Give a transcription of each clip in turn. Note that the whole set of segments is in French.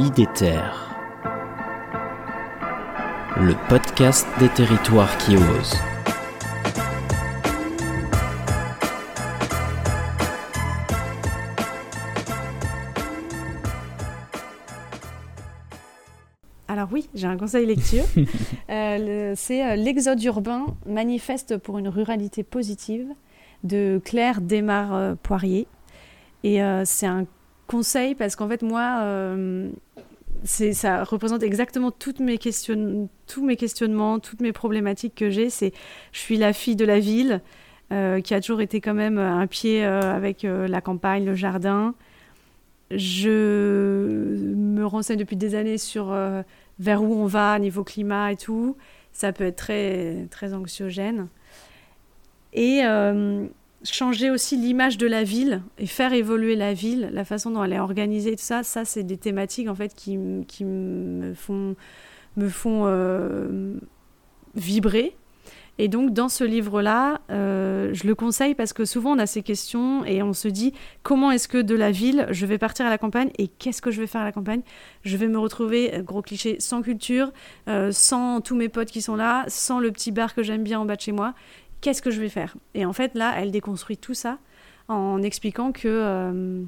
IDETER, le podcast des territoires qui osent. Alors oui, j'ai un conseil lecture. Euh, le- c'est euh, L'Exode urbain, manifeste pour une ruralité positive de Claire Desmar-Poirier. Et euh, c'est un conseil parce qu'en fait, moi, euh, ça représente exactement toutes mes questionn- tous mes questionnements, toutes mes problématiques que j'ai. C'est, je suis la fille de la ville euh, qui a toujours été quand même un pied euh, avec la campagne, le jardin. Je me renseigne depuis des années sur vers où on va niveau climat et tout. Ça peut être très, très anxiogène. Et changer aussi l'image de la ville et faire évoluer la ville, la façon dont elle est organisée, tout ça, ça c'est des thématiques en fait qui, qui me font, me font euh, vibrer. Et donc dans ce livre-là, euh, je le conseille parce que souvent on a ces questions et on se dit comment est-ce que de la ville je vais partir à la campagne et qu'est-ce que je vais faire à la campagne? Je vais me retrouver, euh, gros cliché, sans culture, sans tous mes potes qui sont là, sans le petit bar que j'aime bien en bas de chez moi. Qu'est-ce que je vais faire? Et en fait là, elle déconstruit tout ça en expliquant que euh,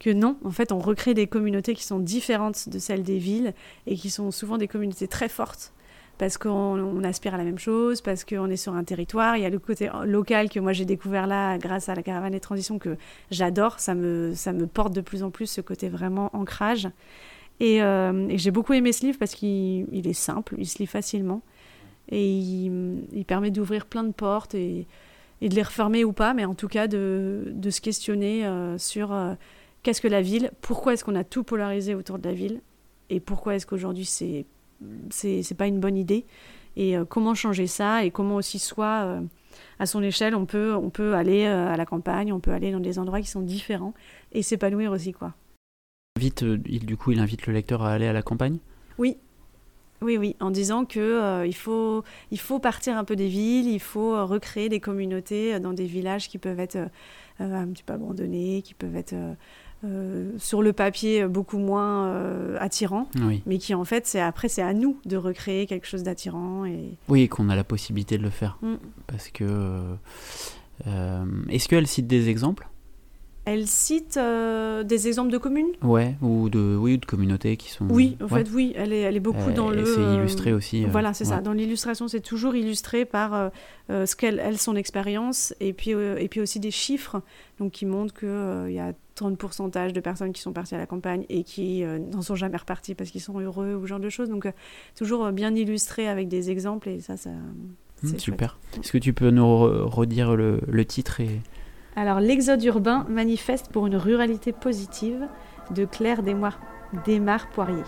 que non, en fait, on recrée des communautés qui sont différentes de celles des villes et qui sont souvent des communautés très fortes parce qu'on on aspire à la même chose, parce qu'on est sur un territoire. Il y a le côté local que moi j'ai découvert là grâce à la caravane des transitions que j'adore. Ça me, ça me porte de plus en plus ce côté vraiment ancrage. Et, euh, et j'ai beaucoup aimé ce livre parce qu'il il est simple, il se lit facilement et il, il permet d'ouvrir plein de portes et, et de les refermer ou pas, mais en tout cas de, de se questionner euh, sur euh, qu'est-ce que la ville, pourquoi est-ce qu'on a tout polarisé autour de la ville et pourquoi est-ce qu'aujourd'hui c'est c'est c'est pas une bonne idée et euh, comment changer ça et comment aussi soit à son échelle on peut on peut aller à la campagne on peut aller dans des endroits qui sont différents et s'épanouir aussi quoi euh, il, du coup, il invite le lecteur à aller à la campagne? oui oui oui en disant que euh, il faut il faut partir un peu des villes il faut euh, recréer des communautés euh, dans des villages qui peuvent être un petit peu abandonnés qui peuvent être euh, sur le papier beaucoup moins euh, attirants Oui. mais qui en fait c'est après c'est à nous de recréer quelque chose d'attirant et Oui, qu'on a la possibilité de le faire. Mm. Parce que. euh, Est-ce qu'elle cite des exemples? Elle cite euh, des exemples de communes Ouais, ou de, oui, ou de communautés qui sont. Oui, en Ouais. fait, oui. Elle est, elle est beaucoup Euh, dans et le. C'est illustré aussi. euh, Voilà, c'est ça. Dans l'illustration, c'est toujours illustré par euh, euh, ce qu'elle, elle, son expérience, et puis, et puis aussi des chiffres donc, qui montrent qu'il y a 30% de personnes qui sont parties à la campagne et qui n'en sont jamais reparties parce qu'ils sont heureux ou ce genre de choses. Donc, toujours bien illustré avec des exemples, et ça, ça. Mm, c'est super. Est-ce que tu peux nous re- redire le, le titre et... Alors, l'exode urbain manifeste pour une ruralité positive de Claire Desmar- Desmar-Poirier.